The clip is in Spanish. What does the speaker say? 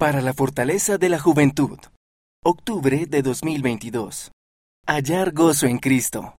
Para la fortaleza de la juventud. Octubre de 2022. Hallar gozo en Cristo.